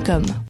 relève.com.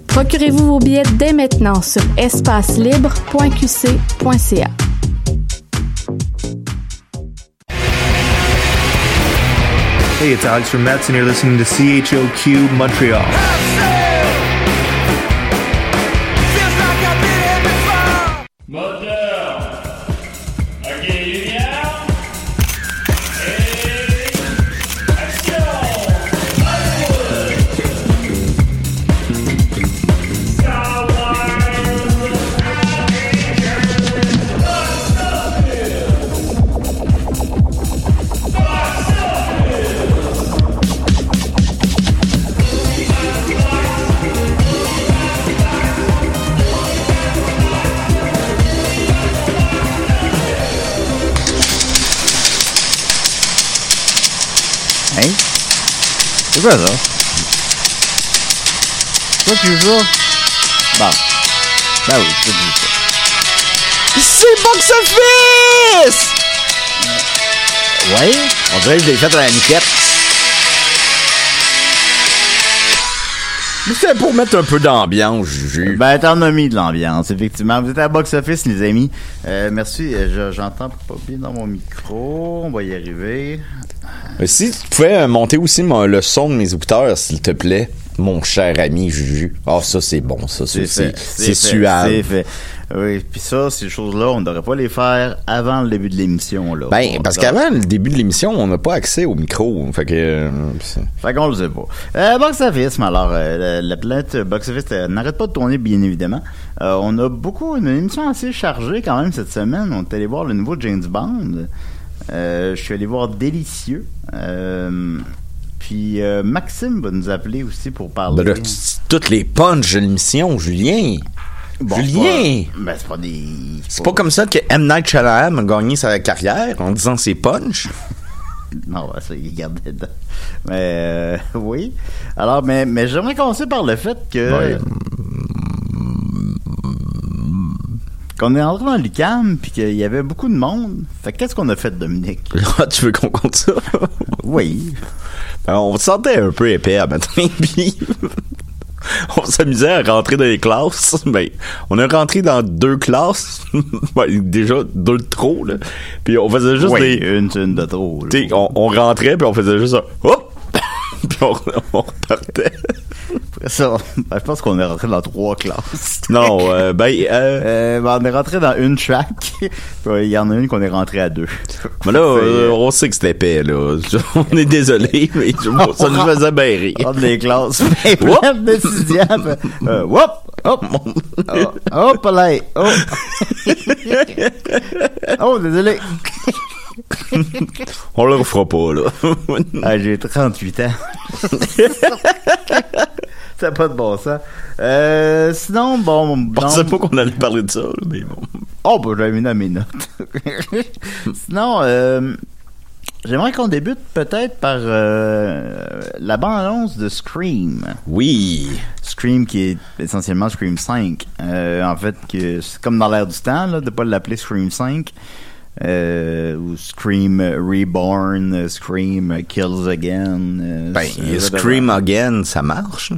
Procurez-vous vos billets dès maintenant sur espacelibre.qc.ca. Hey, it's Alex from Mets, and you're listening to CHOQ Montreal. C'est quoi ça? Toi qui joues? Bon. Ben oui, c'est tout ça. C'est Box Office! Ouais? On dirait que je l'ai fait à la niquette. C'est pour mettre un peu d'ambiance, Juju. Ben, t'en as mis de l'ambiance, effectivement. Vous êtes à Box Office, les amis. Euh, merci. Euh, je- J'entends pas bien dans mon micro. On va y arriver. Euh, Si tu pouvais euh, monter aussi le son de mes écouteurs, s'il te plaît, mon cher ami Juju. Ah, ça, c'est bon, ça. C'est suave. Fait. Oui, puis ça, ces choses-là, on ne devrait pas les faire avant le début de l'émission, là. Ben, parce qu'avant le début de l'émission, on n'a pas accès au micro. Fait que. euh, Fait qu'on le sait pas. Euh, box Office, mais alors, euh, la, la planète Box Office euh, n'arrête pas de tourner, bien évidemment. Euh, on a beaucoup, une émission assez chargée quand même cette semaine. On est allé voir le nouveau James Bond. Euh, je suis allé voir Délicieux. Euh, puis euh, Maxime va nous appeler aussi pour parler. Ben là, tu- toutes les punches de l'émission, Julien. Bon, Julien! c'est pas- Ben, c'est pas des. C'est pas comme ça que M. Night Shyamalan a gagné sa carrière en disant ses punch. Non, ça, il gardait dedans. Mais euh, oui. Alors, mais, mais j'aimerais commencer par le fait que. Ouais. Qu'on est entré dans l'UCAM puis qu'il y avait beaucoup de monde. Fait que qu'est-ce qu'on a fait, Dominique? Là, tu veux qu'on compte ça? Oui. Ben, on se sentait un peu épais à matin, puis on s'amusait à rentrer dans les classes. Ben, on est rentré dans deux classes, Ben, déjà deux de trop, là. Puis on faisait juste Oui, des... une, une de trop. là. on, on rentrait, puis on faisait juste un... Hop! puis on, on repartait. Ça, ben, je pense qu'on est rentré dans trois classes. Non, euh, ben... Euh, Euh, ben, on est rentré dans une track. Il y en a une qu'on est rentré à deux. mais là, euh, on sait que c'était épais, là. On est désolé, mais ça nous faisait bien rire. Entre les classes bien pleines de whoop! Hop! Oh, hop là! Oh! oh, désolé! On le refera pas, là. Ah, j'ai 38 ans. N'a pas de bon sens. Euh, sinon, bon... Je pensais pas qu'on allait parler de ça, mais bon. Oh, ben, j'avais mis dans mes notes. Sinon, euh, J'aimerais qu'on débute peut-être par euh, la bande-annonce de Scream. Oui. Scream qui est essentiellement Scream 5. Euh, en fait, que c'est comme dans l'air du temps, là, de pas l'appeler Scream 5. Euh, ou Scream Reborn, Scream Kills Again. euh, Ben, Scream Again, ça marche.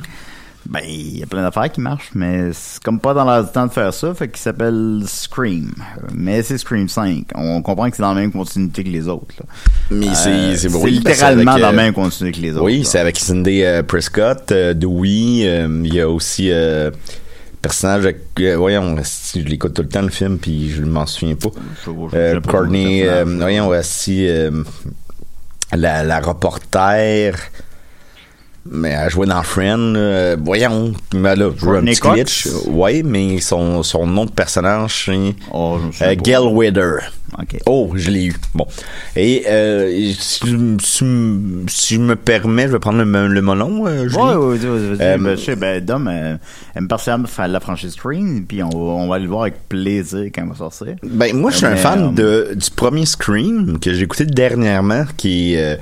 Ben, il y a plein d'affaires qui marchent, mais c'est comme pas dans l'air du temps de faire ça, fait qu'il s'appelle Scream. Mais c'est Scream 5. On comprend que c'est dans la même continuité que les autres. là. Mais Euh, c'est oui, littéralement avec, dans la euh, même continuité que les autres. Oui, c'est avec Cindy euh, Prescott, euh, Dewey. Il y a aussi personnage. avec- euh, voyons, je l'écoute tout le temps le film, puis je m'en souviens pas. Euh, Courtney, euh, voyons aussi la, la reporter. Mais elle jouait dans Friend. euh, voyons, mais là, je un petit glitch. Ouais, mais son, son nom de personnage, c'est Oh, euh. Gail Wither. Ok. Oh, je l'ai eu. Bon. Et euh, si, si, si je me permets, je vais prendre le, le euh, ouais, vas-y, vas-y. Euh, Ben, je sais, ben, Dom euh, aime particulièrement faire la franchise Scream, puis on, va- on va le voir avec plaisir quand il va sortir. Ben, moi, je suis un fan euh, de, du premier Scream que j'ai écouté dernièrement, qui, euh,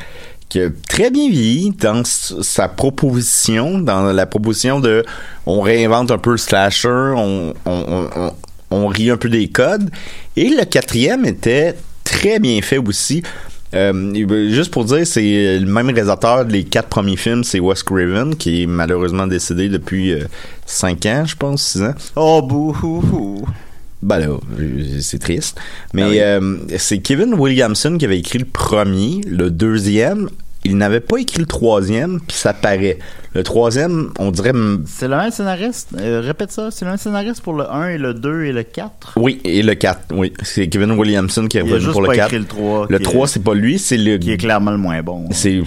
très bien vieilli dans sa proposition, dans la proposition de on réinvente un peu le slasher, on, on, on, rit un peu des codes. Et le quatrième était très bien fait aussi. Euh, ben, juste pour dire, c'est le même réalisateur des quatre premiers films, c'est Wes Craven, qui est malheureusement décédé depuis euh, cinq ans, je pense, six ans. Oh, bouhou! Ben là, euh, c'est triste. Mais Ah oui. euh, c'est Kevin Williamson qui avait écrit le premier, le deuxième. Il n'avait pas écrit le troisième, puis ça paraît. Le troisième, on dirait... C'est le même scénariste? Euh, répète ça, c'est le même scénariste pour le 1 et le 2 et le 4? Oui, et le 4, oui. C'est Kevin Williamson qui est revenu pour le pas 4. écrit le 3. Le qui 3, est- c'est pas lui, c'est le... Qui est clairement le moins bon. C'est,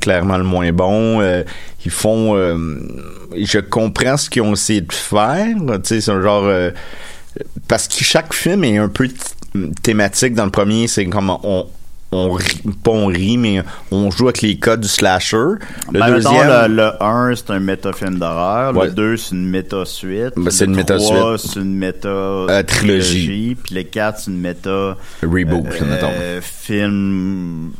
clairement le moins bon. Euh, ils font... euh, je comprends ce qu'ils ont essayé de faire. Tu sais, c'est un genre... parce que chaque film est un peu thématique. Dans le premier, c'est comme on... On rit, pas on rit, mais on joue avec les codes du slasher. Le Ben, mettons, deuxième... le, le 1, c'est un méta-film d'horreur. Ouais. Le 2, c'est une méta-suite. Ben, c'est le une 3, méta-suite. c'est une méta... Euh. Puis le 4, c'est une méta... Reboot, euh, mettons. film...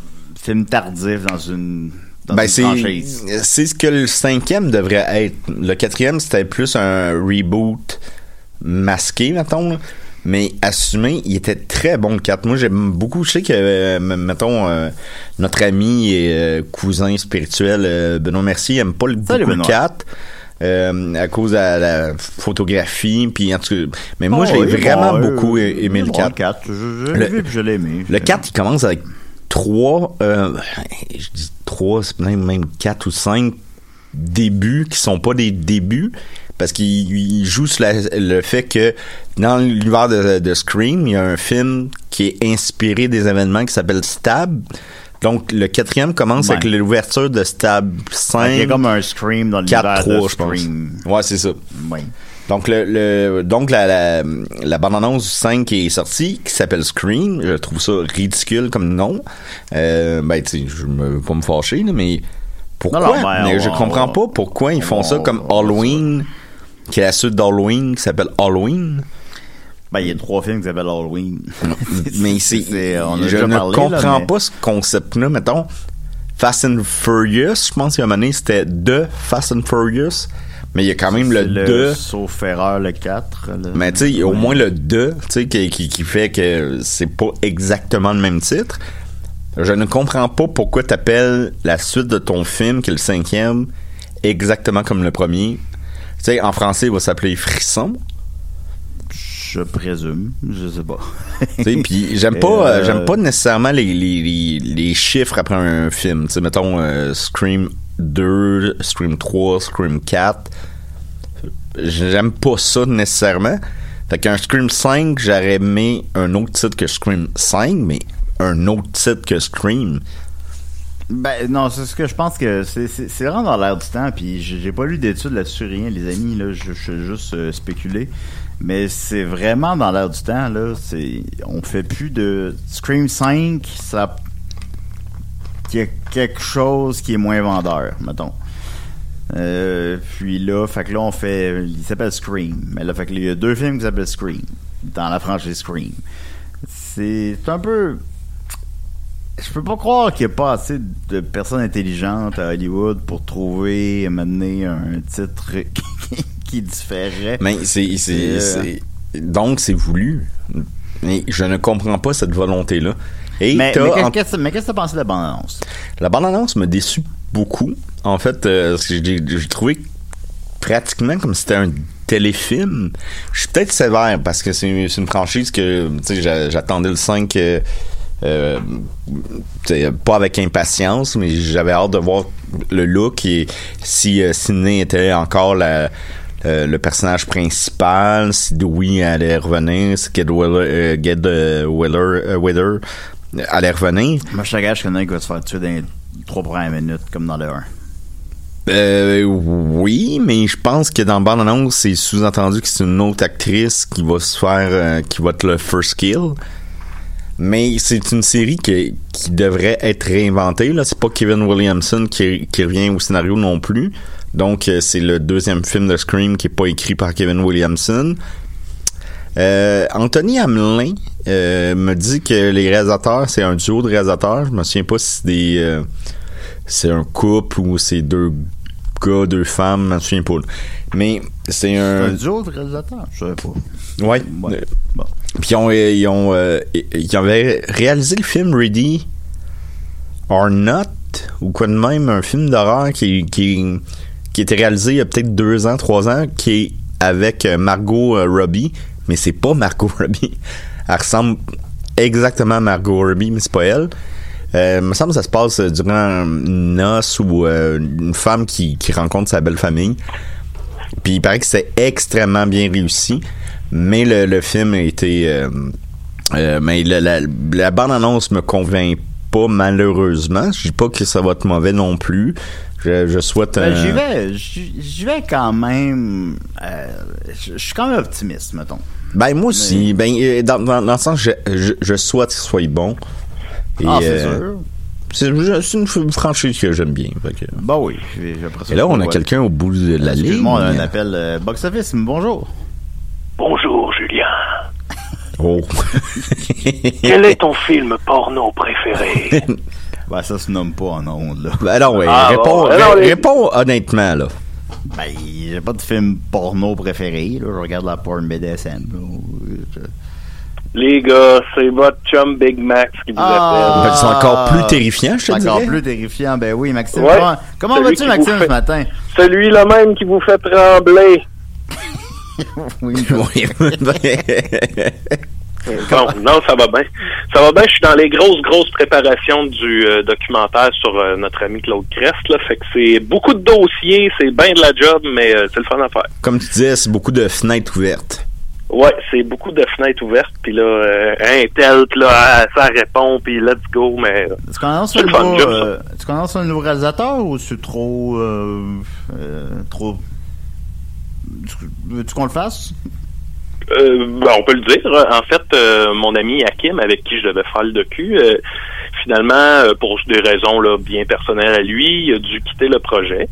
Film tardif dans une... Ben, c'est ce que le cinquième devrait être. Le quatrième, c'était plus un reboot masqué, mettons. là. Mais assumé, il était très bon le 4. Moi, j'aime beaucoup. Je sais que, euh, mettons, euh, notre ami et euh, cousin spirituel, euh, Benoît Mercier, aime pas le, beaucoup le Benoît. 4. euh, à cause de la, la photographie, puis en tout cas, mais moi Oh, j'ai vraiment bon, beaucoup euh, aimé le bon, 4. Le 4, je, je Le- vu je l'ai aimé. Le 4, il commence avec trois, euh, je dis trois, c'est même, même quatre ou cinq débuts qui sont pas des débuts parce qu'il il joue sur la- le fait que dans l'univers de, de Scream, il y a un film qui est inspiré des événements qui s'appelle Stab. Donc, le quatrième commence Ouais. avec l'ouverture de Stab 5. Il y a comme un Scream dans 4, l'univers 3, de je pense. Scream. Ouais, c'est ça. Donc, le, le- donc la, la, la bande-annonce du 5 qui est sortie, qui s'appelle Scream, je trouve ça ridicule comme nom. Euh, ben, tu sais, je me veux pas me fâcher, là, mais pourquoi? Non, non, ben, mais on je comprends pas pourquoi ils font on ça comme Halloween, qui est la suite d'Halloween, qui s'appelle Halloween. Ben, il y a trois films qui s'appellent Halloween. mais c'est, on a je déjà ne parlé, là, comprends mais- pas ce concept-là. Mettqu'on, Fast and Furious, je pense qu'il y a un moment donné, c'était The Fast and Furious, mais il y a quand même C'est le 2. Sauf erreur, le 4. le- Mais tu sais, il y a au Ouais. moins le 2, tu sais, qui, qui, qui fait que c'est pas exactement le même titre. Je ne comprends pas pourquoi t'appelles la suite de ton film, qui est le cinquième, exactement comme le premier. Tu sais, en français, il va s'appeler Frisson. Je présume. Je sais pas. Tu sais, puis j'aime pas, euh, euh, j'aime pas nécessairement les, les, les, les chiffres après un film. Sais, mettons euh, Scream 2, Scream 3, Scream 4. J'aime pas ça nécessairement. Fait qu'un Scream 5, j'aurais aimé un autre titre que Scream 5, mais un autre titre que Scream. Ben non, c'est ce que je pense que c'est vraiment dans l'air du temps. Puis j'ai pas lu d'études là-dessus rien, les amis. Là, je, suis juste euh, spéculé. Mais c'est vraiment dans l'air du temps. Là, on fait plus de Scream 5. Ça, y a quelque chose qui est moins vendeur, mettons. Euh, puis là, fait que là, on fait. Il s'appelle Scream. Mais là, fait que il y a deux films qui s'appellent Scream. Dans la franchise Scream. C'est un peu. Je peux pas croire qu'il n'y a pas assez de personnes intelligentes à Hollywood pour trouver, mener un titre qui, qui différait. Mais c'est, c'est, Euh. c'est- donc c'est voulu. Mais je ne comprends pas cette volonté-là. Et Mais, qu'est-ce que t'as pensé de la bande-annonce? La bande-annonce me déçut beaucoup. En fait, euh, j'ai trouvé pratiquement comme si c'était un téléfilm. Je suis peut-être sévère parce que c'est une franchise que tu j'attendais le 5 euh, euh, pas avec impatience, mais j'avais hâte de voir le look et si euh, Sidney était encore la euh, le personnage principal, si Dewey allait revenir, si Ged Willer, euh, Ged, euh, Willer, euh, Willer allait revenir. Moi, je te gage qu'il y en a qui va se faire tuer dans les trois premières minutes, comme dans le 1. Euh, oui, mais je pense que dans bande annonce, c'est sous-entendu que c'est une autre actrice qui va se faire, qui va être le first kill. Mais c'est une série qui, devrait être réinventée. Là, c'est pas Kevin Williamson qui, revient au scénario non plus. Donc, euh, c'est le deuxième film de Scream qui est pas écrit par Kevin Williamson. Euh, Anthony Hamelin euh, me dit que les réalisateurs, c'est un duo de réalisateurs. Je me souviens pas si c'est des, c'est un couple ou c'est deux gars, deux femmes, je me souviens pas. Mais c'est C'est un un, duo de réalisateurs? Je savais pas. ouais. Ouais. Euh, Bon. Puis ils ont, euh, ils ont, euh, ils avaient réalisé le film Ready or Not ou quoi de même, un film d'horreur qui, qui, qui était réalisé il y a peut-être deux ans, trois ans, qui est avec Margot Robbie, mais c'est pas Margot Robbie. Elle ressemble exactement à Margot Robbie, mais c'est pas elle. Euh, il me semble que ça se passe euh, durant une noce ou euh, une femme qui, qui rencontre sa belle famille. Puis il paraît que c'est extrêmement bien réussi, mais le, le film a été... euh, euh, mais la, la, la bande-annonce me convainc pas malheureusement. Je dis pas que ça va être mauvais non plus. Je, je souhaite... Ben, j'y vais, j'y j'y vais quand même. euh, je suis quand même optimiste, mettons. Ben moi aussi. Ben euh, dans, dans, dans le sens, je, je, je souhaite qu'il soit bon. Et, ah, c'est euh, sûr. C'est une franchise que j'aime bien. que- Bah oui. j'ai- j'ai apprécié Et là, on a quelqu'un au bout de la ligne. On a un appel euh, box office. Bonjour. Bonjour Julien. Oh. Quel est ton film porno préféré? Ben, ça se nomme pas en ondes, là. ben non, ouais. Ah, réponds. Alors, les- réponds honnêtement, là. Ben, j'ai pas de film porno préféré, là. Je regarde la porn BDSM, là. Les gars, c'est votre chum Big Max qui vous Ah. Ben, c'est encore plus terrifiant, je te C'est encore dirais. plus terrifiant. Ben oui, Maxime. Ouais. Comment, vas-tu, Maxime, fait- ce matin? appelle. Celui-là même qui vous fait trembler. Oui, Oui. Bon, non, ça va bien. Ça va bien, je suis dans les grosses, grosses préparations du euh, documentaire sur euh, notre ami Claude Crest, là. Fait que c'est beaucoup de dossiers, c'est bien de la job, mais euh, c'est le fun à faire. Comme tu disais, c'est beaucoup de fenêtres ouvertes. Ouais, c'est beaucoup de fenêtres ouvertes, puis là, euh, un tel, là, ah, ça répond, puis let's go, mais... euh, annonce C'est un nouveau, euh, un nouveau réalisateur ou c'est trop, euh, euh, trop, veux-tu qu'on le fasse? Euh, ben, on peut le dire. En fait, mon ami Hakim, avec qui je devais faire le docu, finalement, pour des raisons là, bien personnelles à lui, il a dû quitter le projet,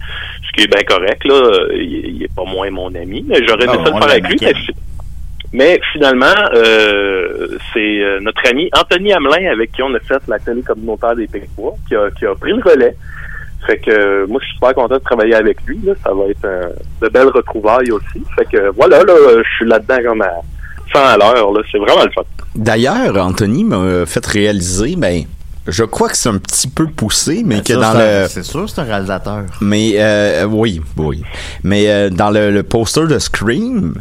ce qui est bien correct. Là, il, il est pas moins mon ami, mais j'aurais Ah, aimé ça le faire avec lui. Mais, mais finalement, euh, c'est euh, notre ami Anthony Hamelin, avec qui on a fait la télé communautaire des Pays-Bas, qui a, qui a pris le relais. Fait que euh, moi, je suis super content de travailler avec lui. Là. Ça va être euh, de belles retrouvailles aussi. Fait que voilà, là, je suis là-dedans comme à 100 à l'heure. là. C'est vraiment le fun. D'ailleurs, Anthony m'a fait réaliser, ben, je crois que c'est un petit peu poussé, mais Ben, que dans c'est un- le... C'est sûr, c'est un réalisateur. Mais euh, oui, oui. Mais euh, dans le, le poster de Scream,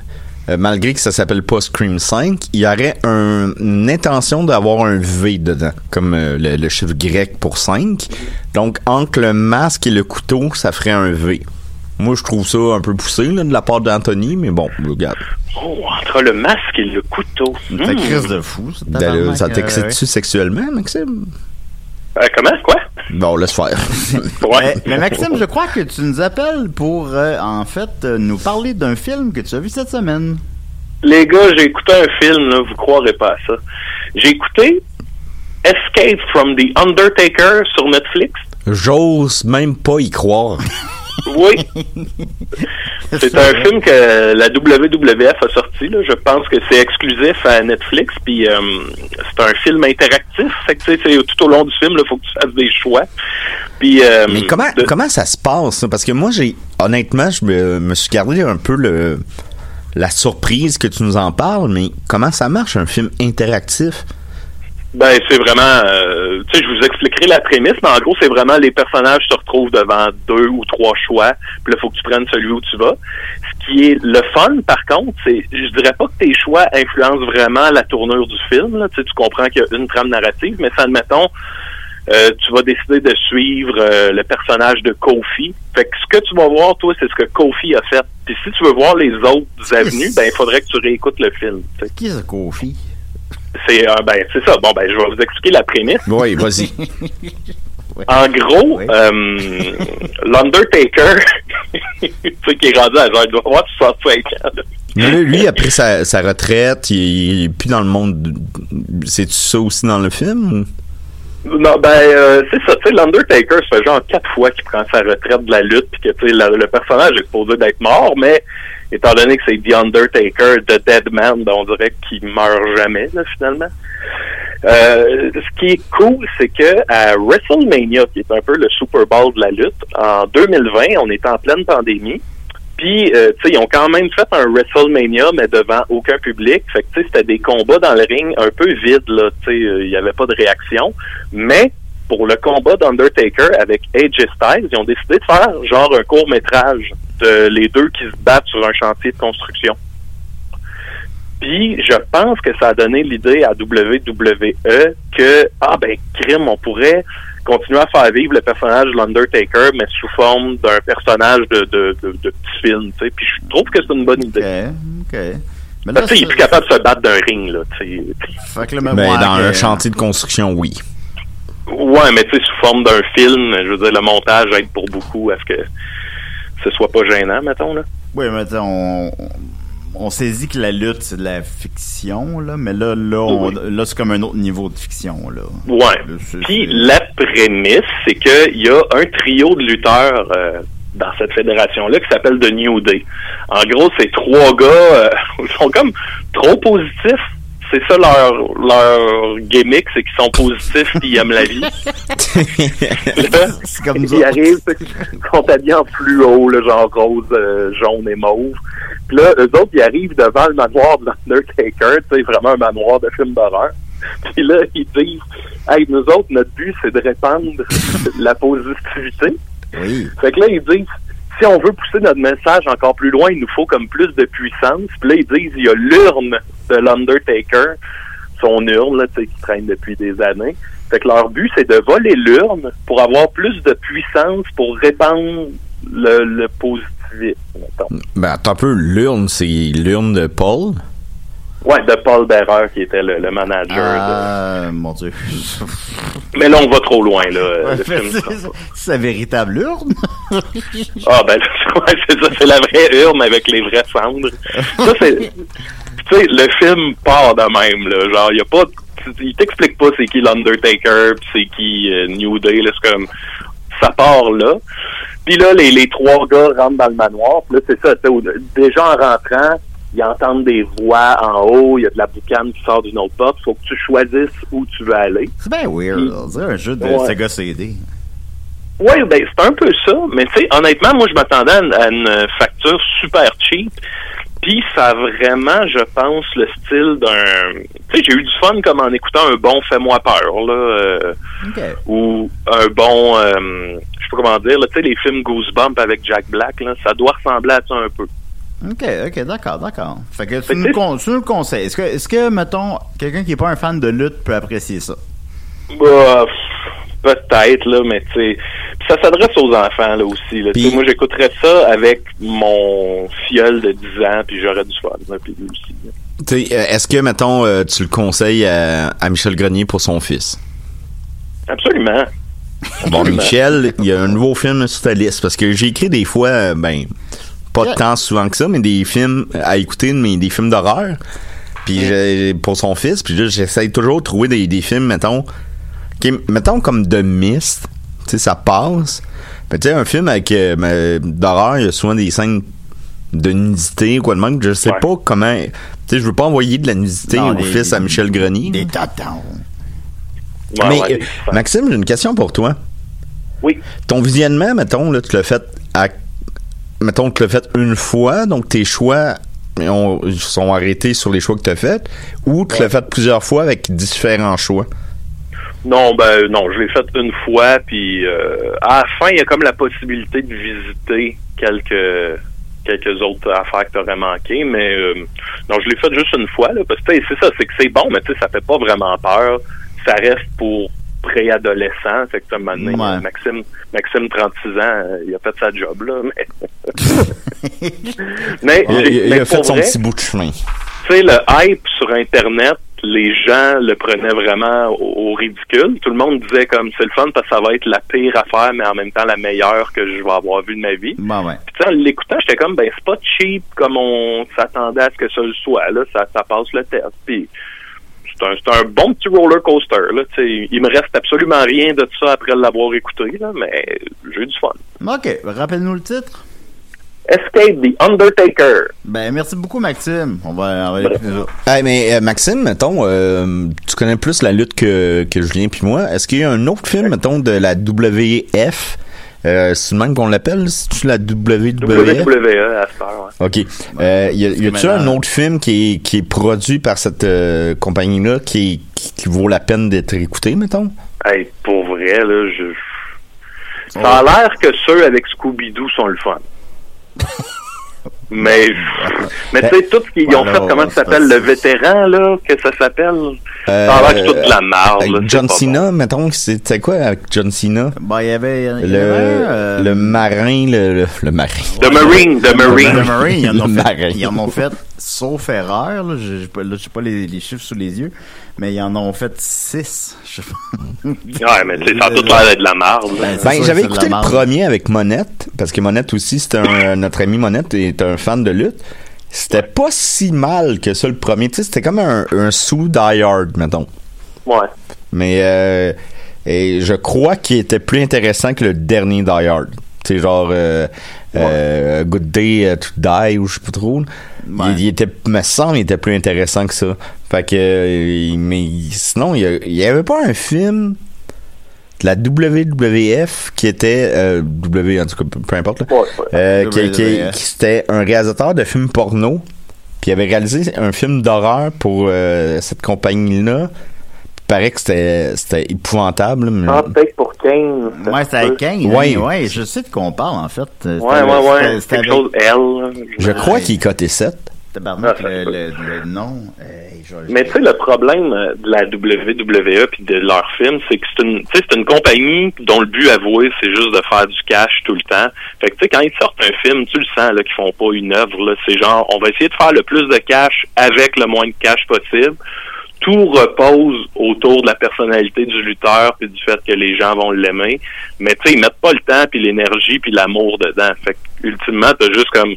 euh, malgré que ça s'appelle pas Scream 5, il y aurait un- une intention d'avoir un V dedans, comme euh, le, le chiffre grec pour 5. Donc, entre le masque et le couteau, ça ferait un V. Moi, je trouve ça un peu poussé là, de la part d'Anthony, mais bon, regarde. Oh, entre le masque et le couteau. C'est Hmm. crise de fou, ça. Ça euh, sexuellement, Maxime? Euh, comment? Quoi? Bon, laisse faire. Ouais. Mais, mais Maxime, je crois que tu nous appelles pour, euh, en fait, euh, nous parler d'un film que tu as vu cette semaine. Les gars, j'ai écouté un film, là, vous croirez pas à ça. J'ai écouté Escape from the Undertaker sur Netflix. J'ose même pas y croire. Oui. C'est un film que la WWF a sorti. Là. Je pense que c'est exclusif à Netflix. Puis euh, c'est un film interactif. Fait que, tout au long du film, il faut que tu fasses des choix. Puis, euh, Mais comment, de- comment ça se passe? Parce que moi, j'ai honnêtement, je me, me suis gardé un peu le la surprise que tu nous en parles, mais comment ça marche un film interactif? Ben, c'est vraiment, euh, tu sais, je vous expliquerai la prémisse, mais en gros, c'est vraiment les personnages se retrouvent devant deux ou trois choix, puis là, faut que tu prennes celui où tu vas. Ce qui est le fun, par contre, c'est, je dirais pas que tes choix influencent vraiment la tournure du film, là. Tu sais, tu comprends qu'il y a une trame narrative, mais ça, admettons, euh, tu vas décider de suivre euh, le personnage de Kofi. Fait que ce que tu vas voir, toi, c'est ce que Kofi a fait. Puis si tu veux voir les autres avenues, ben, il faudrait que tu réécoutes le film. Qui est Kofi? C'est, euh, ben, c'est ça. Bon, ben, je vais vous expliquer la prémisse. Oui, vas-y. En gros, Oui. euh, l'Undertaker, tu sais, qui est rendu à genre, il doit avoir 65 ans. Mais là, lui, a pris sa, sa retraite, il, il est plus dans le monde. de- C'est-tu ça aussi dans le film? Non, ben, euh, c'est ça, tu sais, l'Undertaker, ça fait genre quatre fois qu'il prend sa retraite de la lutte, puis que, tu sais, le personnage est supposé d'être mort, mais étant donné que c'est The Undertaker, The Dead Man, on dirait qu'il meurt jamais, là, finalement. Euh, ce qui est cool, c'est que à WrestleMania, qui est un peu le Super Bowl de la lutte, en 2020, on était en pleine pandémie. Puis, euh, tu sais, ils ont quand même fait un WrestleMania, mais devant aucun public. Fait que, tu sais, c'était des combats dans le ring un peu vides, là. Tu sais, euh, il n'y avait pas de réaction. Mais, pour le combat d'Undertaker avec AJ Styles, ils ont décidé de faire, genre, un court-métrage de les deux qui se battent sur un chantier de construction. Puis, je pense que ça a donné l'idée à WWE que, ah ben, crime, on pourrait continuer à faire vivre le personnage de l'Undertaker, mais sous forme d'un personnage de, de, de, de petit film, tu sais. Puis je trouve que c'est une bonne idée. ok. Mais Parce tu sais, il est plus capable de se battre d'un ring, là, tu sais. Puis- Fait que là, Ben, mais dans que- un chantier de construction, oui. Ouais, mais tu sais, sous forme d'un film, je veux dire, le montage aide pour beaucoup à ce que ce soit pas gênant, mettons, là. Oui, mais on, on, saisit que la lutte, c'est de la fiction, là, mais là, là, on- Oui. là c'est comme un autre niveau de fiction, là. Ouais. Puis la prémisse, c'est qu'il y a un trio de lutteurs euh, dans cette fédération-là qui s'appelle The New Day. En gros, c'est trois gars, euh, ils sont comme trop positifs. C'est ça leur leur gimmick, c'est qu'ils sont positifs puis ils aiment la vie. Là, C'est comme ils arrivent, ils sont habillés en fluo, le genre rose, euh, jaune et mauve. Puis là, eux autres, ils arrivent devant le manoir de l'Undertaker, tu sais, vraiment un manoir de film d'horreur. Puis là, ils disent, hey, nous autres, notre but, c'est de répandre la positivité. Oui. Fait que là, ils disent, si on veut pousser notre message encore plus loin, il nous faut comme plus de puissance. Puis là, ils disent, il y a l'urne de l'Undertaker, son urne, là, qui traîne depuis des années. Fait que leur but, c'est de voler l'urne pour avoir plus de puissance pour répandre le, positivisme. Ben, attends un peu, l'urne, c'est l'urne de Paul? Ouais, de Paul Bearer, qui était le, le manager. de- Ah, mon Dieu. Mais là, on va trop loin, là. C'est véritable urne. Ah ben ouais, c'est ça, c'est la vraie urne avec les vraies cendres. Ça c'est tu sais le film part de même là, genre il y a pas il t'explique pas c'est qui l'Undertaker, c'est qui euh, New Day, là, c'est comme ça part là. Puis là les, les trois gars rentrent dans le manoir, puis là c'est ça, tu sais, au- déjà en rentrant, ils entendent des voix en haut, il y a de la boucane qui sort d'une autre porte, faut que tu choisisses où tu veux aller. C'est bien weird. Dirait un jeu de Ouais. Sega CD. Oui, ben c'est un peu ça, mais tu sais, honnêtement, moi je m'attendais à une, à une facture super cheap. Puis ça a vraiment, je pense, le style d'un. Tu sais, j'ai eu du fun comme en écoutant un bon Fais-moi peur, là, euh, ou un bon, euh, je sais pas comment dire, tu sais, les films Goosebump avec Jack Black, là, ça doit ressembler à ça un peu. OK, OK, d'accord, d'accord. Fait que tu nous, tu- con- tu nous le conseilles. Est-ce que, est-ce que, mettons, quelqu'un qui est pas un fan de lutte peut apprécier ça? Bah, peut-être, là, mais tu sais, puis ça s'adresse aux enfants, là, aussi, là. Moi, j'écouterais ça avec mon filleul de 10 ans, puis j'aurais du fun, là, puis lui aussi. Tu sais, euh, Est-ce que, mettons, euh, tu le conseilles à, à Michel Grenier pour son fils? Absolument. Bon, Absolument. Michel, il y a un nouveau film sur ta liste parce que j'ai écrit des fois, euh, ben, pas Yeah. tant souvent que ça, mais des films à écouter, mais des films d'horreur. Puis pour son fils, puis j'essaie toujours de trouver des, des films, mettons, qui, mettons comme The Mist, tu sais, ça passe. Mais tu sais, un film avec euh, ben, d'horreur, il y a souvent des scènes de nudité ou quoi de même. Je sais Ouais. pas comment. Tu sais, je veux pas envoyer de la nudité Non, au fils à Michel Grenier. Des tatons. Ouais, mais ouais, euh, Maxime, j'ai une question pour toi. Oui. Ton visionnement, mettons, là, tu l'as fait à. Mettons, tu l'as fait une fois, donc tes choix ont- sont arrêtés sur les choix que tu as faits, ou tu l'as fait plusieurs fois avec différents choix? Non, ben non, je l'ai fait une fois, puis euh, à la fin, il y a comme la possibilité de visiter quelques quelques autres affaires que t'aurais manqué, mais euh, non, je l'ai fait juste une fois, là, parce que c'est ça, c'est que c'est bon, mais tu sais, ça fait pas vraiment peur. Ça reste pour préadolescent, fait que un donné, Ouais. Maxime, Maxime, 36 ans, il a fait sa job, là, mais... mais, Il, il- il mais a fait son vrai, petit bout de chemin. tu sais, le hype sur Internet, les gens le prenaient vraiment au, au ridicule. Tout le monde disait comme c'est le fun parce que ça va être la pire affaire, mais en même temps la meilleure que je vais avoir vue de ma vie. Bon, ouais. Puis tu sais, en l'écoutant, j'étais comme ben c'est pas cheap comme on s'attendait à ce que ça le soit. Là, ça, ça passe le test. Puis un, c'est un bon petit roller coaster. Là, il me reste absolument rien de ça après l'avoir écouté, là, mais j'ai eu du fun. OK, rappelle-nous le titre. Escape the Undertaker. Ben, merci beaucoup, Maxime. On va, on va écouter ça. Hey, mais euh, Maxime, mettons, euh, tu connais plus la lutte que, que Julien puis moi. Est-ce qu'il y a un autre film, mettons, de la WF euh, C'est le même qu'on l'appelle C'est la WWF WWE à heure, ouais. Ok. Euh, y a-tu un autre film qui est, qui est produit par cette euh, compagnie-là qui, qui, qui vaut la peine d'être écouté, mettons? Hey, pour vrai, là, je. Ça a l'air que ceux avec Scooby-Doo sont le fun. mais, mais tu sais, tout ce qu'ils ont Voilà, fait, comment ça s'appelle, le vétéran, là, que ça s'appelle? Euh, ça a l'air toute de la c'est John Cena, mettons, c'était quoi avec John Cena? Bon, il y avait. il y avait le, un, euh, le marin, le, le, le marin. The Marine, The Marine. The Marine, ils en Le ont fait, sauf erreur, là, je n'ai pas les, les chiffres sous les yeux, mais ils en ont fait six. Je sais pas. Ouais, mais tu sais, ça a tout l'air d'être de la marde. Ben, c'est Ben, j'avais c'est écouté le premier avec Monette, parce que Monette aussi, c'est un, notre ami Monette est un fan de lutte. C'était pas si mal que ça, le premier. Tu sais, c'était comme un, un sous Die Hard, mettons. Ouais. Mais euh, et je crois qu'il était plus intéressant que le dernier Die Hard. C'est genre euh, euh, Good Day to Die ou je sais pas trop. Il, il était, me semble, il était plus intéressant que ça. Fait que, euh, mais sinon, il y, a- il y avait pas un film de la WWF qui était euh, W en tout cas peu, peu importe là, Ouais, ouais. euh, qui, qui, WWF. qui- c'était un réalisateur de films porno puis il avait réalisé un film d'horreur pour euh, cette compagnie là paraît que c'était épouvantable mais- Ah, peut-être pour Kane. ça Ouais, se c'était avec peut. Kane. Ouais. Ouais. ouais, je sais de quoi on parle, en fait. Ouais, ouais, ouais. c'était- avec- chose, elle. là. je crois Ouais. qu'il est coté 7 Tabarnak, Ah, le, le, le nom. euh, je- Mais tu sais, le problème euh, de la WWE puis de leurs films, c'est que c'est une, c'est une compagnie dont le but avoué, c'est juste de faire du cash tout le temps. Fait que tu sais, quand ils sortent un film, tu le sens là qu'ils font pas une œuvre. Là, c'est genre, on va essayer de faire le plus de cash avec le moins de cash possible. Tout repose autour de la personnalité du lutteur puis du fait que les gens vont l'aimer. Mais tu sais, ils mettent pas le temps puis l'énergie puis l'amour dedans. Fait que ultimement, t'as juste comme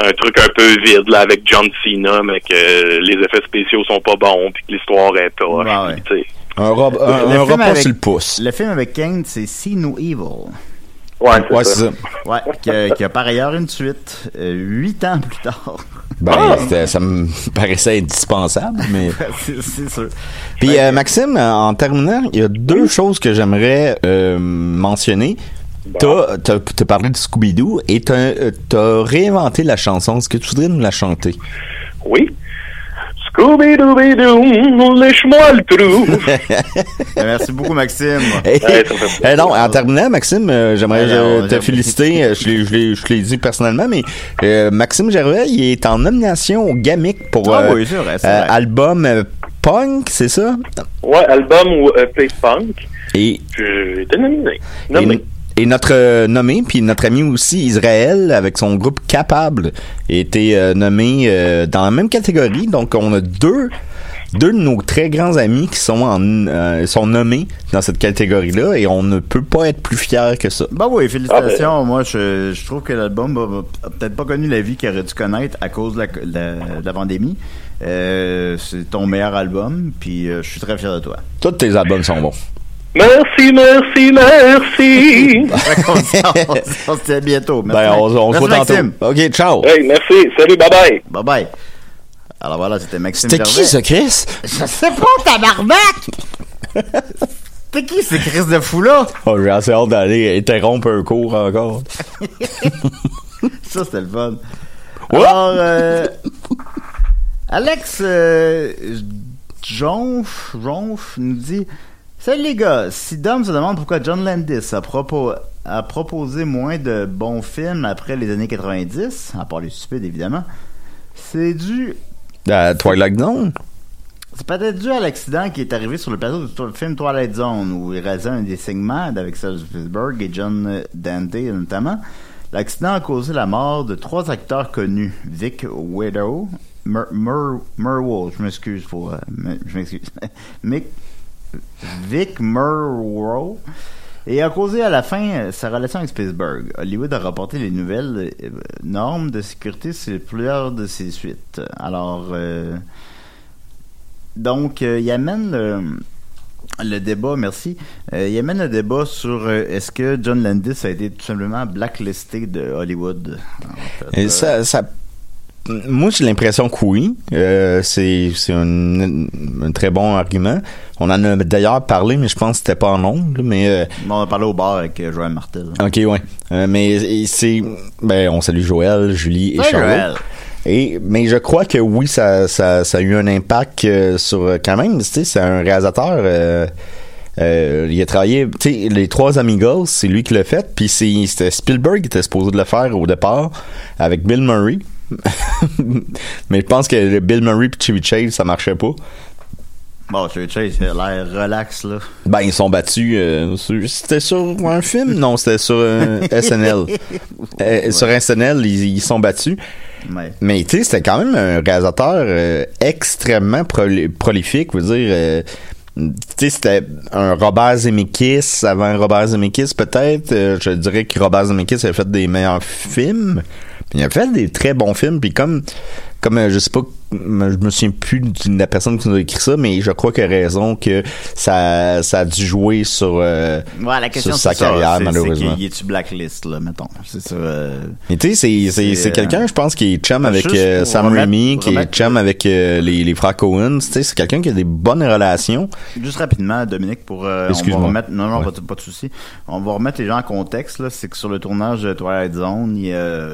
un truc un peu vide là avec John Cena mais que les effets spéciaux sont pas bons puis que l'histoire est ouais. sais. un, rob- un, Le un film repas avec- sur le pouce Le film avec Kane, c'est See No Evil. ouais, c'est ouais ça. Ouais, qui a, qui a par ailleurs une suite, euh, huit ans plus tard. Ben, Ah! ça me paraissait indispensable mais c'est sûr. Puis euh, Maxime, en terminant, il y a deux choses que j'aimerais euh, mentionner. T'as, t'as, t'as parlé de Scooby-Doo et t'as, euh, t'as réinventé la chanson. Est-ce que tu voudrais nous la chanter? Oui. Scooby-Dooby-Doo, lèche-moi le trou. Merci beaucoup, Maxime. Hey, non, en terminant, Maxime, euh, j'aimerais euh, te féliciter. Je l'ai, je, l'ai, je l'ai dit personnellement, mais euh, Maxime Gervais, il est en nomination au GAMIC pour Ah euh, oui, vrai, euh, vrai. album euh, punk, c'est ça? ouais, album ou EP punk. Et J'ai été nominé. Nommé. Et, et notre euh, nommé, puis notre ami aussi Israël, avec son groupe Capable, a été euh, nommé euh, dans la même catégorie. Donc, on a deux, deux de nos très grands amis qui sont, en, euh, sont nommés dans cette catégorie-là, et on ne peut pas être plus fiers que ça. Bah oui, félicitations. Ah, ben. Moi, je, je trouve que l'album a, peut-être pas connu la vie qu'il aurait dû connaître à cause de la, la- de la pandémie. Euh, c'est ton meilleur album, puis euh, je suis très fier de toi. Tous tes albums sont bons. Merci, merci, merci. On se- dit à bientôt. Merci, Ben, on, on se voit tantôt. OK, ciao. hey, merci. Salut, bye bye. Bye bye. Alors voilà, c'était Maxime C'était qui, ça, Chris? Je sais pas, tabarnak! C'était qui ces Chris de fou-là? Oh, j'ai assez hâte d'aller interrompre un cours encore. Ça, c'était le fun. Alors, euh, Alex euh, Jonf, Jonf nous dit Salut les gars, si Dom se demande pourquoi John Landis a, propo- a proposé moins de bons films après les années 90, à part les stupides évidemment, c'est dû À Twilight Zone? c'est peut-être dû à l'accident qui est arrivé sur le plateau du film Twilight Zone où il réalisait un des segments avec Serge Spielberg et John Dante notamment. L'accident a causé la mort de trois acteurs connus. Vic Widow, Mer, Mer, Merwell, je m'excuse pour... euh, je m'excuse. Mick, Vic Merwell. Et a causé à la fin euh, sa relation avec Spielberg. Hollywood a rapporté les nouvelles euh, normes de sécurité sur plusieurs de ses suites. Alors... euh, donc, euh, il amène le, le débat, merci. Euh, il amène le débat sur est-ce que John Landis a été tout simplement blacklisté de Hollywood? En fait, Et ça, ça, moi, j'ai l'impression que oui. Euh, c'est c'est un, un très bon argument. On en a d'ailleurs parlé, mais je pense que c'était pas en ondes. Mais euh, on a parlé au bar avec euh, Joël Martel. ok, ouais. Euh, mais c'est, ben, on salue Joël, Julie et Ouais. Joël. Et, mais je crois que oui, ça, ça, ça a eu un impact sur quand même. Tu sais, c'est un réalisateur. euh, il a travaillé, tu sais, les trois Amigos, c'est lui qui l'a fait. Puis c'est- c'était Spielberg qui était supposé de le faire au départ avec Bill Murray. mais je pense que Bill Murray et Chevy Chase, ça marchait pas. Bon, Chevy Chase, il a l'air relax, là. Ben, ils sont battus. euh, c'était sur un film? Non, c'était sur euh, SNL. Euh, Sur SNL, ils, ils sont battus. Ouais. Mais tu sais, c'était quand même un réalisateur extrêmement proli- prolifique. Je veux dire, tu sais, c'était un Robert Zemeckis avant Robert Zemeckis peut-être. Euh, je dirais que Robert Zemeckis a fait des meilleurs films. Il a fait des très bons films. Puis comme, comme euh, je sais pas, je me souviens plus de la personne qui nous a écrit ça, mais je crois qu'il a raison que ça, ça a dû jouer sur, euh, Ouais, la question sur sa ça, carrière c'est- malheureusement. C'est qu'il est-tu blacklist, là, mettons? C'est ça. euh, Mais tu sais, c'est, c'est, C'est, c'est quelqu'un, je pense, qui est chum euh, avec euh, Sam Raimi, qui est chum avec euh, les, les frères Cohen. Tu sais, c'est quelqu'un qui a des bonnes relations. Juste rapidement, Dominique, pour euh, on va remettre. Non, non, Ouais. pas, de- pas de souci. On va remettre les gens en contexte. Là, c'est que sur le tournage de Twilight Zone, il y a,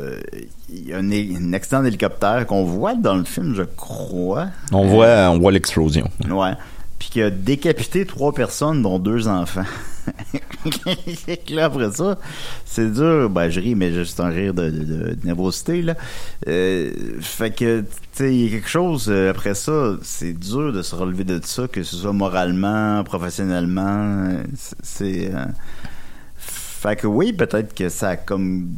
il y a un, accident d'hélicoptère qu'on voit dans le film, je crois. On voit, on voit l'explosion. Ouais. Puis qui a décapité trois personnes, dont deux enfants. là, après ça, c'est dur. Ben, je ris, mais juste un rire de, de, de nervosité, là. Euh, fait que, tu sais, il y a quelque chose, euh, après ça, c'est dur de se relever de ça, que ce soit moralement, professionnellement. c'est- C'est... euh, fait que oui, peut-être que ça a comme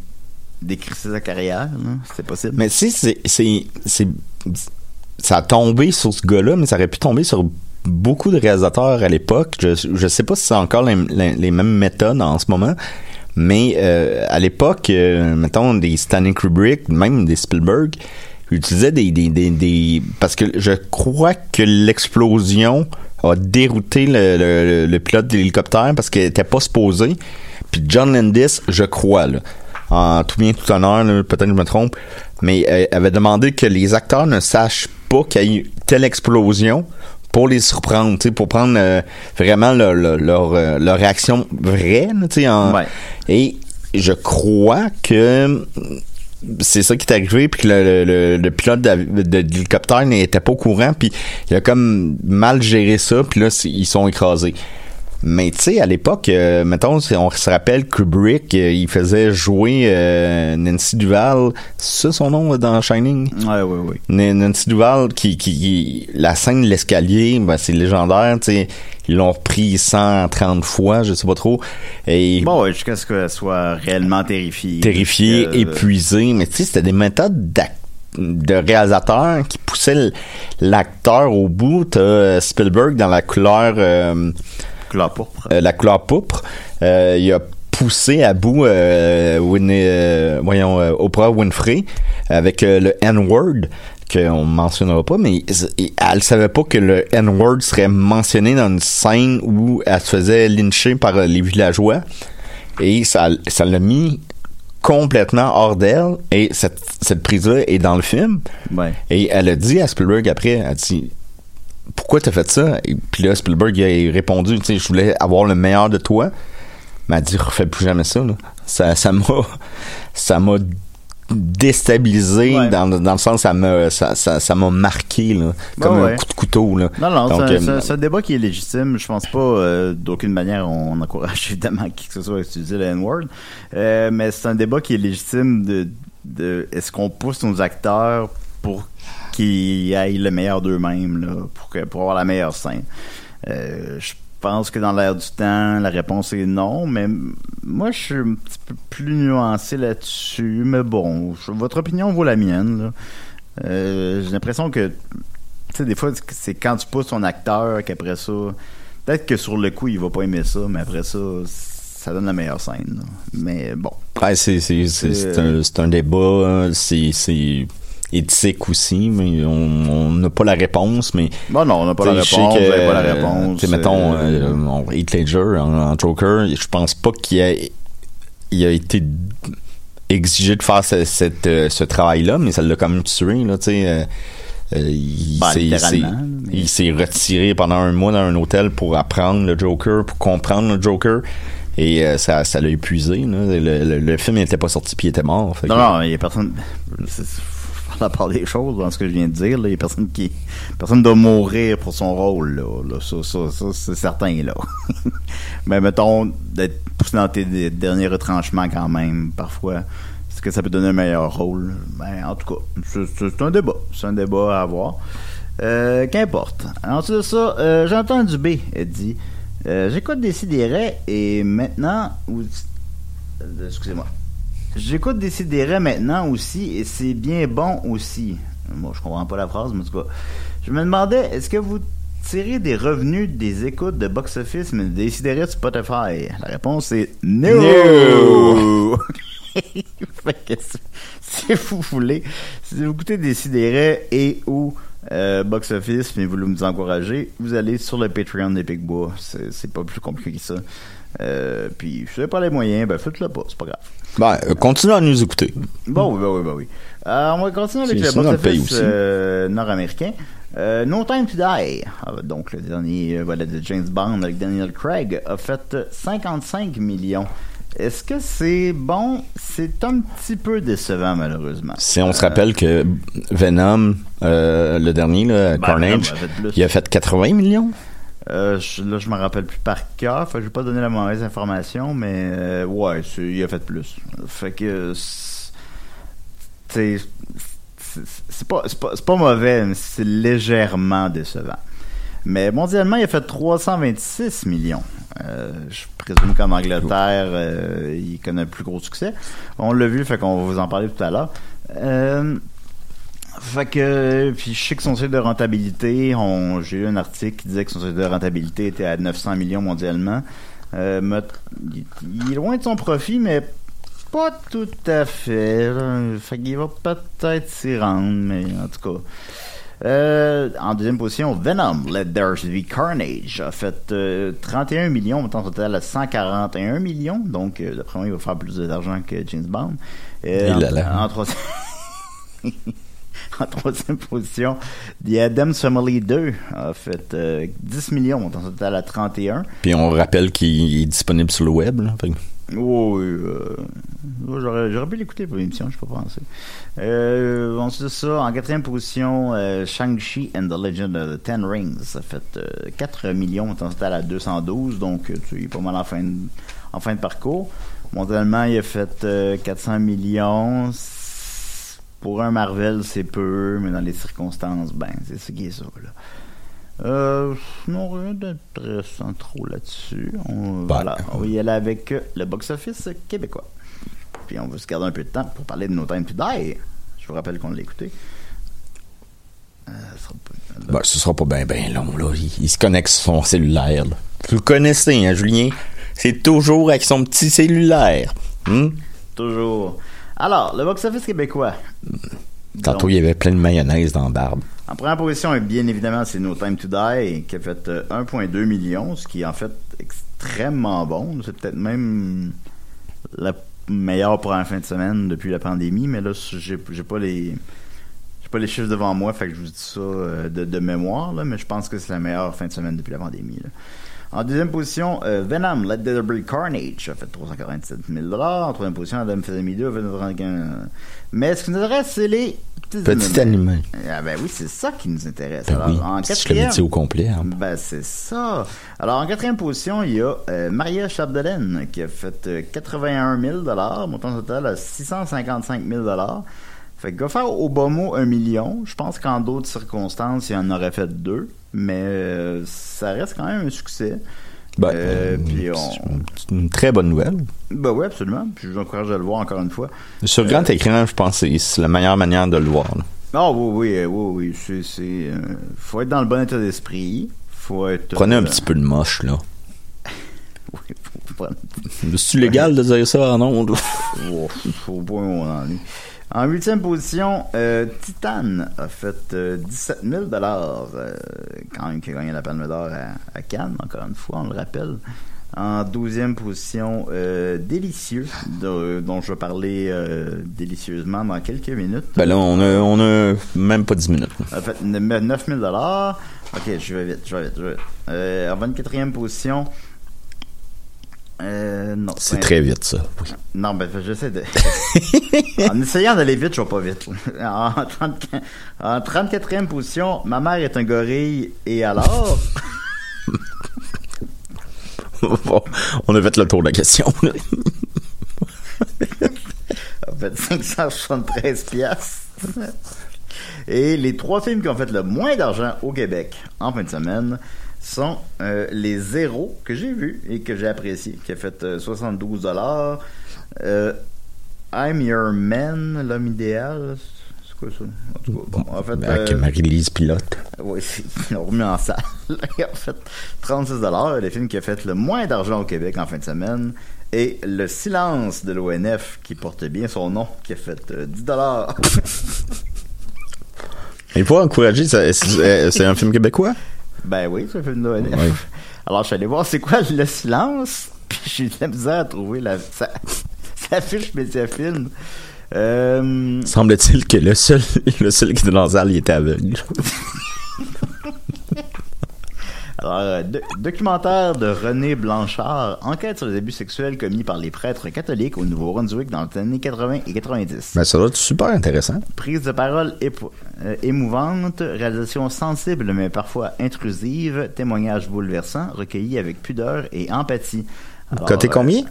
décrissé sa carrière. C'est possible. Mais sais, c'est, c'est, ça a tombé sur ce gars-là, mais ça aurait pu tomber sur beaucoup de réalisateurs à l'époque. Je, je sais pas si c'est encore les, les- mêmes méthodes en ce moment, mais euh, à l'époque, euh, mettons des Stanley Kubrick, même des Spielberg, utilisaient des, des, des, des- parce que je crois que l'explosion a dérouté le, le, le pilote de l'hélicoptère parce qu'il était pas supposé. Puis John Landis, je crois, là, en tout bien tout honneur, peut-être que je me trompe, mais euh, avait demandé que les acteurs ne sachent pas qu'il y a eu telle explosion pour les surprendre, pour prendre euh, vraiment leur, leur, leur, euh, leur réaction vraie, en- Ouais. et je crois que c'est ça qui est arrivé puis que le, le- pilote de, de- de l'hélicoptère n'était pas au courant puis il a comme mal géré ça puis là ils sont écrasés mais tu sais à l'époque euh, mettons si on se rappelle Kubrick euh, il faisait jouer euh, Nancy Duval c'est ça son nom dans Shining? Ouais, ouais, ouais. N- Nancy Duval qui, qui, qui- la scène de l'escalier ben, c'est légendaire tu sais ils l'ont repris 130 fois je sais pas trop et Bon, ouais, jusqu'à ce qu'elle soit réellement terrifiée. terrifié, Parce que, euh, épuisé. Mais tu sais, c'était des méthodes d'ac- de réalisateur qui poussaient l- l'acteur au bout. T'as euh, Spielberg dans la couleur, euh, Couleur pourpre. euh, la couleur pourpre. Euh, il a poussé à bout euh, Winnie- voyons, Oprah Winfrey avec le N-word qu'on mentionnera pas, mais elle savait pas que le N-word serait mentionné dans une scène où elle se faisait lyncher par les villageois. Et ça, ça l'a mis complètement hors d'elle. Et cette, cette prise-là est dans le film. Ouais. Et elle a dit à Spielberg après, elle a dit pourquoi t'as fait ça? Et puis là Spielberg il a répondu, tu sais, je voulais avoir le meilleur de toi. Mais elle a dit refais plus jamais ça. Là. Ça, ça m'a, ça m'a déstabilisé Ouais. dans, dans le sens ça m'a ça, ça, ça m'a marqué là, comme ouais. un coup de couteau là. Non, non, Donc, c'est un- euh, c'est un- débat qui est légitime. Je pense pas, euh, d'aucune manière, on encourage évidemment qui que ce soit à utiliser le N-word. Euh, mais c'est un débat qui est légitime de, de est-ce qu'on pousse nos acteurs pour qu'ils aillent le meilleur d'eux-mêmes, pour, que, pour avoir la meilleure scène. Euh, je pense que dans l'air du temps, la réponse est non, mais moi, je suis un petit peu plus nuancé là-dessus. Mais bon, je- votre opinion vaut la mienne. là. Euh, J'ai l'impression que tu sais, des fois, c'est quand tu pousses ton acteur qu'après ça, peut-être que sur le coup, il va pas aimer ça, mais après ça, ça donne la meilleure scène. là. Mais bon. Ouais, c'est c'est un, un débat, hein, c'est éthique aussi, mais on n'a pas la réponse, mais Bon, non, on n'a pas la je sais réponse, que, pas la réponse. mettons, euh, euh, Heath Ledger en, en Joker, je pense pas qu'il a, il a été exigé de faire ce, cette, euh, ce travail-là, mais ça l'a quand même tué, là, tu sais. euh, euh, il Ben, s'est- mais- retiré pendant un mois dans un hôtel pour apprendre le Joker, pour comprendre le Joker. Et euh, ça, ça l'a épuisé. là. Le, le- le film n'était pas sorti puis il était mort. Fait Non, que- non, il y a personne. la part des choses dans ce que je viens de dire. personne qui. Doit mourir pour son rôle, là. Ça, c'est certain, là. Mais mettons, d'être poussé dans tes des- derniers retranchements quand même, parfois. Est-ce que ça peut donner un meilleur rôle? Ben, en tout cas, c'est un débat. C'est un débat à avoir. Euh, Qu'importe. Ensuite de ça, euh, Jean-Antoine Dubé dit euh, J'écoute Décideret et maintenant. euh, Excusez-moi. J'écoute Décideret maintenant aussi et c'est bien bon aussi. Moi, je comprends pas la phrase, mais en tout cas. Je me demandais, est-ce que vous tirez des revenus des écoutes de box-office mais de Décideret de Spotify? La réponse est no! Que si- vous voulez, si vous écoutez Décideret et ou euh, box-office, mais vous voulez nous encourager, vous allez sur le Patreon des. C'est c'est pas plus compliqué que ça. Euh, puis, si vous pas les moyens, ben faites-le pas, c'est pas grave. Ben, euh, continuez à nous écouter. Bon, ben oui, ben oui. Euh, on va continuer avec le box-office euh, nord-américain. Euh, no Time to Die, Ah, donc le dernier volet de James Bond avec Daniel Craig, a fait 55 millions. Est-ce que c'est bon? C'est un petit peu décevant, malheureusement. Si on se rappelle que Venom, le dernier, là, Ben, Carnage, Venom a il a fait 80 millions. Euh, je- là, je me rappelle plus par cœur. Fait je vais pas donner la mauvaise information, mais euh, ouais, il a fait plus. Fait que c'est pas, pas, pas mauvais, mais c'est légèrement décevant. Mais mondialement, il a fait 326 millions. Euh, je présume qu'en Angleterre, euh, il connaît un plus gros succès. On l'a vu, fait qu'on va vous en parler tout à l'heure. Fait que, puis je sais que son seuil de rentabilité, on, j'ai lu un article qui disait que son seuil de rentabilité était à 900 millions mondialement. Euh, me- il, est loin de son profit, mais pas tout à fait. là. Fait qu'il va peut-être s'y rendre, mais en tout cas. Euh, en deuxième position, Venom, Let There Be Carnage, a fait euh, 31 millions, montant total à 141 millions. Donc, euh, d'après moi, il va faire plus d'argent que James Bond. Euh, en, en troisième... en troisième position, The Addams Family 2 a fait euh, 10 millions, montant total à 31. Puis on rappelle qu'il est disponible sur le web. là. Fait Oh, oui, euh, j'aurais, j'aurais pu l'écouter pour l'émission, je peux pas penser. Euh, ensuite ça, en quatrième position, euh, Shang-Chi and the Legend of the Ten Rings. Ça fait euh, 4 millions, montant total à 212, donc euh, tu es pas mal en fin de, en fin de parcours. Mondialement, il a fait euh, 400 millions. Pour un Marvel, c'est peu, mais dans les circonstances, ben, c'est ce qui est ça, là. Euh, non, rien d'intéressant trop là-dessus. On, Ben. voilà, on va y aller avec euh, le box-office québécois. Puis on va se garder un peu de temps pour parler de No Time to Die. Je vous rappelle qu'on l'a écouté. Euh, ça sera pas- Ben, ce sera pas bien ben long, là. Il, il se connecte sur son cellulaire, là. Vous le connaissez, hein, Julien? C'est toujours avec son petit cellulaire. Hmm? Toujours. Alors, le box-office québécois. Tantôt, Donc, il y avait plein de mayonnaise dans la barbe. En première position, bien évidemment, c'est No Time to Die, qui a fait euh, 1,2 million, ce qui est en fait extrêmement bon. C'est peut-être même la meilleure première fin de semaine depuis la pandémie, mais là, j'ai pas les pas les chiffres devant moi, fait que je vous dis ça euh, de, de mémoire, là, mais je pense que c'est la meilleure fin de semaine depuis la pandémie. là. En deuxième position, euh, Venom, Let There Be Carnage a fait 347 000 En troisième position, Adam Family 2 a fait 315 Mais ce qui nous intéresse, c'est les petits Petit animal. Ah ben oui, c'est ça qui nous intéresse. Ben Alors, oui, en je quatrième, dit au complet. hein. ben c'est ça. Alors en quatrième position, il y a euh, Maria Chapdelaine qui a fait euh, 81 000 montant total à 655 000 Fait que va faire au bas mot un million. Je pense qu'en d'autres circonstances, il en aurait fait deux, mais euh, ça reste quand même un succès. Ben, Euh, euh, puis on- une très bonne nouvelle. Ben oui, absolument. Puis je vous encourage à le voir encore une fois. Sur grand écran, je pense que c'est- la meilleure manière de le voir. Ah oui, oui, euh, oui, oui. C'est, faut être dans le bon état d'esprit. Faut être. Prenez un petit peu de moche, là. oui, faut prendre- C'est légal de dire ça en ondes? Oh, faut pas où on en est. En huitième position, euh, Titan a fait euh, 17 000 euh, quand même qui a gagné la Palme d'Or à, à Cannes, encore une fois, on le rappelle. En douzième position, euh, Délicieux, de- dont je vais parler euh, délicieusement dans quelques minutes. Ben là, on a, on a même pas 10 minutes. A fait 9 000 Ok, je vais vite, je vais vite, je vais vite. En 24e position, euh, non. C'est pas- très vite, ça. Oui. non, ben, j'essaie de. en essayant d'aller vite, je vais pas vite. En, 30 en 34e position, ma mère est un gorille, et alors? Bon, on a fait le tour de la question. a fait 573 piastres. Et les trois films qui ont fait le moins d'argent au Québec en fin de semaine sont euh, Les Zéros, que j'ai vu et que j'ai apprécié, qui a fait euh, 72 dollars. I'm Your Man, l'homme idéal. C'est quoi ça? En tout cas, bon, en fait, Ben, Avec euh, Marie-Lise Pilote. oui, ils l'ont remis en salle. Il a fait 36 le film qui a fait le moins d'argent au Québec en fin de semaine. Et Le silence de l'ONF, qui porte bien son nom, qui a fait euh, 10 Il faut encourager, ça- c'est c'est un film québécois? Ben oui, c'est un film de. Oui. Alors, je suis allé voir c'est quoi Le silence, puis j'ai eu de la misère à trouver la, sa, sa fiche Mediafilm. Euh, Semble-t-il que le seul, le seul qui était dans la salle, il était aveugle. Euh, do- documentaire de René Blanchard, enquête sur les abus sexuels commis par les prêtres catholiques au Nouveau-Brunswick dans les années 80 et 90. Ben, ça doit être super intéressant. Prise de parole euh, émouvante, réalisation sensible mais parfois intrusive, témoignage bouleversant, recueilli avec pudeur et empathie. Alors, Côté euh, combien?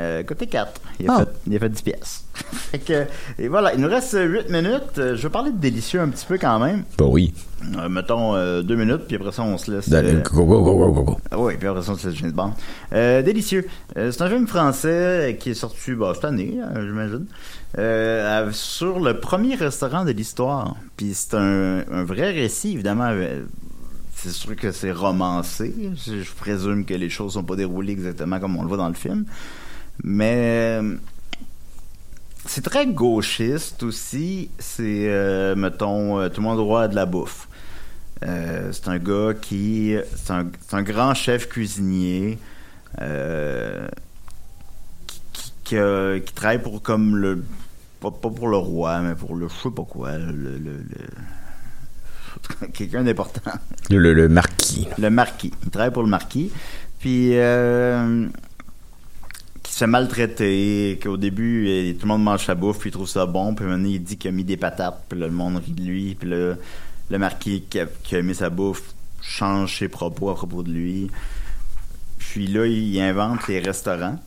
Euh, côté 4. Il a, Ah. fait, il a fait 10 pièces. fait que, et voilà, il nous reste 8 minutes. Euh, Je vais parler de délicieux un petit peu quand même. Ben oui. Euh, mettons 2 minutes, puis après ça, on se laisse. Euh, go, go, go, go, go, ah Oui, puis après ça, James Bond. Euh, délicieux. Euh, c'est un film français qui est sorti bah, cette année, hein, j'imagine, euh, sur le premier restaurant de l'histoire. Puis c'est un, un vrai récit, évidemment. euh, C'est sûr que c'est romancé. Je, je présume que les choses sont pas déroulées exactement comme on le voit dans le film. Mais euh, c'est très gauchiste aussi. C'est, euh, mettons, euh, tout le monde droit à de la bouffe. Euh, c'est un gars qui. C'est un, c'est un grand chef cuisinier euh, qui, qui- qui, euh, qui travaille pour comme le. Pas, pas pour le roi, mais pour le. Je sais pas quoi. Le. le- le- Quelqu'un d'important. Le, le, le marquis. Le marquis. Il travaille pour le marquis. Puis. Se maltraiter, qu'au début, tout le monde mange sa bouffe, puis il trouve ça bon, puis maintenant, il dit qu'il a mis des patates, puis là, le monde rit de lui, puis là, le marquis qui a, qui a mis sa bouffe change ses propos à propos de lui. Puis là, il invente les restaurants.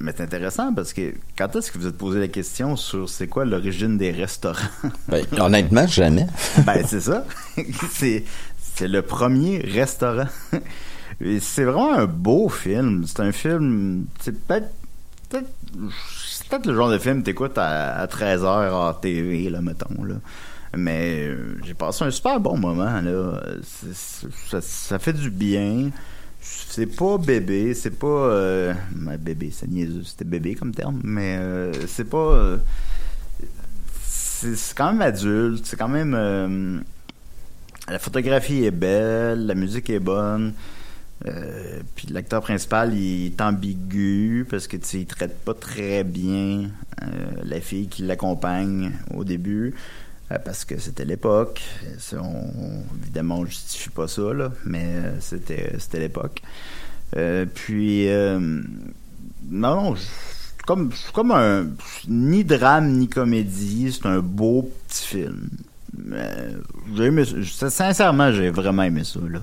Mais c'est intéressant parce que quand est-ce que vous êtes posé la question sur c'est quoi l'origine des restaurants? Ben, honnêtement, jamais. ben, c'est ça. c'est, c'est le premier restaurant. C'est vraiment un beau film. C'est un film. C'est peut-être. peut-être c'est peut-être le genre de film que t'écoutes à, à 13h à TV, là, mettons. Là. Mais euh, j'ai passé un super bon moment. là. Ça, fait du bien. C'est pas bébé, c'est pas. Euh, ben, bébé, c'est niaiseux, c'était bébé comme terme, mais euh, c'est pas. euh, c'est quand même adulte, c'est quand même euh, la photographie est belle, la musique est bonne. Euh, puis l'acteur principal il est ambigu parce que tu il traite pas très bien euh, la fille qui l'accompagne au début euh, parce que c'était l'époque. Évidemment on justifie pas ça là mais c'était c'était l'époque. Puis non non comme comme un ni drame ni comédie c'est un beau petit film. Aimé sincèrement j'ai vraiment aimé ça là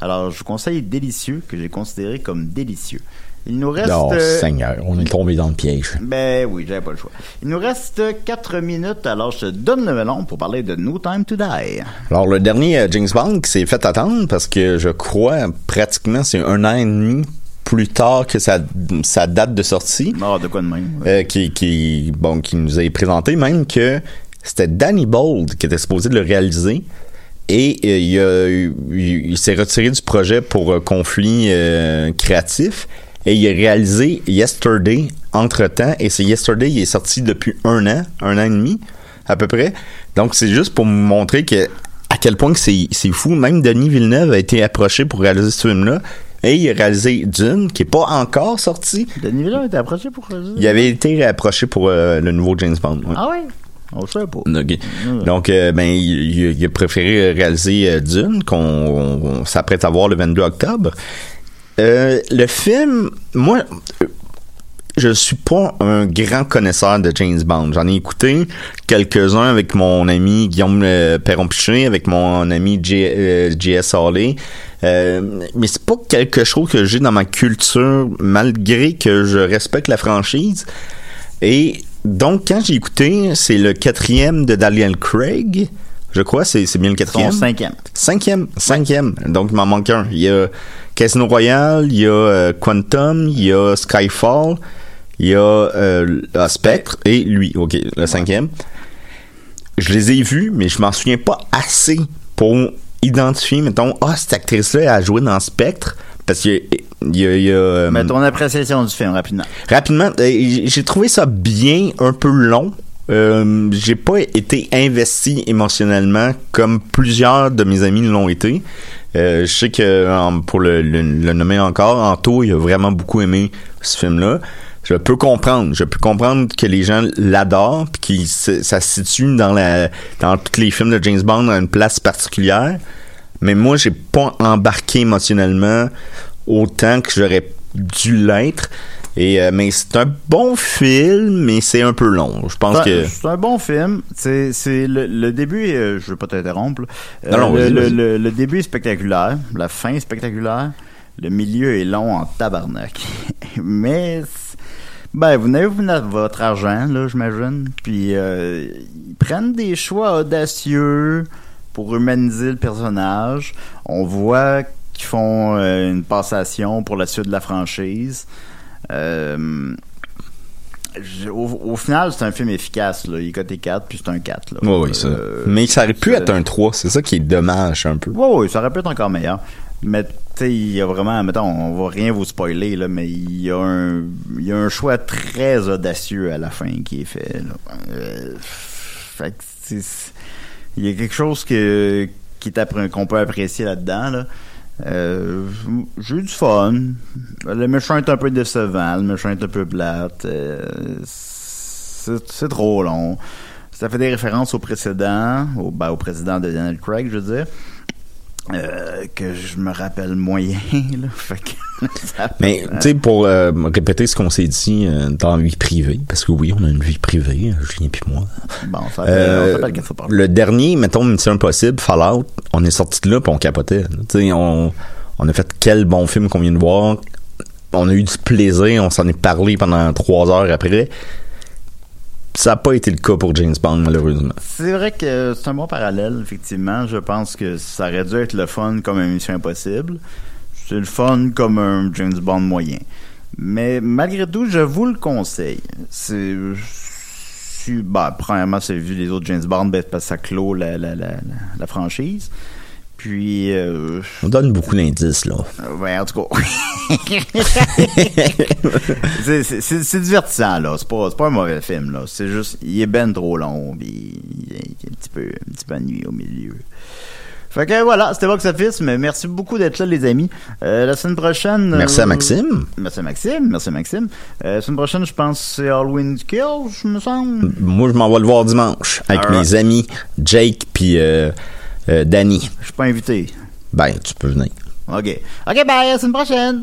alors, je vous conseille Délicieux, que j'ai considéré comme délicieux. Il nous reste... Oh, euh, Seigneur, on est tombé dans le piège. ben oui, j'avais pas le choix. Il nous reste 4 minutes, alors je te donne le melon pour parler de No Time to Die. Alors, le dernier euh, James Bond qui s'est fait attendre parce que je crois pratiquement c'est un an et demi plus tard que sa, sa date de sortie. Ah, de quoi de même? ouais. euh, qui, qui, bon, qui nous a présenté même que c'était Danny Bold qui était supposé de le réaliser. Et euh, il, a eu- il, il s'est retiré du projet pour euh, conflit euh, créatif. Et il a réalisé Yesterday entre-temps. Et c'est Yesterday, il est sorti depuis un an, un an et demi, à peu près. Donc, c'est juste pour montrer que à quel point que c'est c'est fou. Même Denis Villeneuve a été approché pour réaliser ce film-là. Et il a réalisé Dune, qui est pas encore sorti. Denis Villeneuve était approché pour... euh, Il avait été approché pour euh, le nouveau James Bond. ouais. Ah ouais? On sait pas. Donc, donc, euh, ben, il, a préféré réaliser euh, Dune, qu'on on s'apprête à voir le 22 octobre. Euh, le film, moi, je suis pas un grand connaisseur de James Bond. J'en ai écouté quelques-uns avec mon ami Guillaume Perron-Piché, avec mon ami J- J.S. Hawley. Euh, mais c'est pas quelque chose que j'ai dans ma culture, malgré que je respecte la franchise. Et donc, quand j'ai écouté, c'est le quatrième de Daniel Craig. Je crois, c'est c'est bien le Son quatrième. cinquième. Cinquième, cinquième. Donc, il m'en manque un. Il y a Casino Royale, il y a euh, Quantum, il y a Skyfall, il y a euh, Spectre et lui. OK, le cinquième. Je les ai vus, mais je m'en souviens pas assez pour identifier, mettons, ah, cette actrice-là a joué dans Spectre. Parce a, il y a- il y a, euh, Mais ton appréciation du film, rapidement. Rapidement, euh, j'ai trouvé ça bien, un peu long. Euh, j'ai pas été investi émotionnellement comme plusieurs de mes amis l'ont été. Euh, je sais que en- pour le, le- le nommer encore, Anto, il a vraiment beaucoup aimé ce film-là. Je peux comprendre, je peux comprendre que les gens l'adorent, puis que ça se situe dans la dans tous les films de James Bond à une place particulière. Mais moi, j'ai pas embarqué émotionnellement autant que j'aurais dû l'être. Et euh, mais c'est un bon film, mais c'est un peu long. Je pense C'est un- que C'est un bon film. C'est c'est le, le début, euh, je veux pas t'interrompre. Euh, Non, non, le, le- vas-y. le- le début est spectaculaire, la fin est spectaculaire, le milieu est long en tabarnak. Mais ben vous n'avez pas votre argent là, j'imagine. Puis euh, ils prennent des choix audacieux pour humaniser le personnage. On voit qu'ils font euh, une passation pour la suite de la franchise. Euh, au, au final, c'est un film efficace. Là. Il est coté 4, puis c'est un 4. Là. Ouais, ouais, ça. Euh, mais ça aurait pu être un 3, c'est ça qui est dommage un peu. Ouais, ouais, ça aurait pu être encore meilleur. Mais tu sais, il y a vraiment, mettons, on va rien vous spoiler, là, mais il y a un, il y a un choix très audacieux à la fin qui est fait. Là. Euh, fait que il y a quelque chose que, qui qu'on peut apprécier là-dedans. Là. Euh, j'ai eu du fun. Le méchant est un peu décevant, le méchant est un peu plate. euh, c'est trop long. Ça fait des références au précédent, au, ben, au président de Daniel Craig, je veux dire. euh, que je me rappelle moyen, là. Fait Mais, tu sais, pour euh, répéter ce qu'on s'est dit euh, dans la vie privée, parce que oui, on a une vie privée, euh, Julien puis moi. Bon, ça fait, Euh, on le dernier, mettons, Mission Impossible, Fallout, on est sorti de là puis on capotait. Tu sais, on, on a fait quel bon film qu'on vient de voir. On a eu du plaisir, on s'en est parlé pendant trois heures après. Ça n'a pas été le cas pour James Bond, malheureusement. C'est vrai que c'est un bon parallèle, effectivement. Je pense que ça aurait dû être le fun comme une Mission Impossible. C'est le fun comme un James Bond moyen. Mais malgré tout, je vous le conseille. C'est. bah, premièrement, c'est vu les autres James Bond, ben, parce que ça clôt la, la, la, la- franchise. Puis, euh, On donne beaucoup d'indices, là. euh, ouais, en tout cas. c'est- divertissant, là. C'est pas, c'est pas un mauvais film, là. C'est juste, il est ben trop long. Puis qui est un petit peu, un petit peu ennuyé au milieu. Fait que voilà, c'était Box Office, mais merci beaucoup d'être là, les amis. Euh, la semaine prochaine. Merci à euh, Maxime. Merci à Maxime, merci à Maxime. Euh, la semaine prochaine, je pense que c'est Halloween Kills, je me semble. Moi, je m'en vais le voir dimanche avec mes amis Jake puis euh, euh, Danny. Je suis pas invité. Ben, tu peux venir. OK. OK, bye, à la semaine prochaine.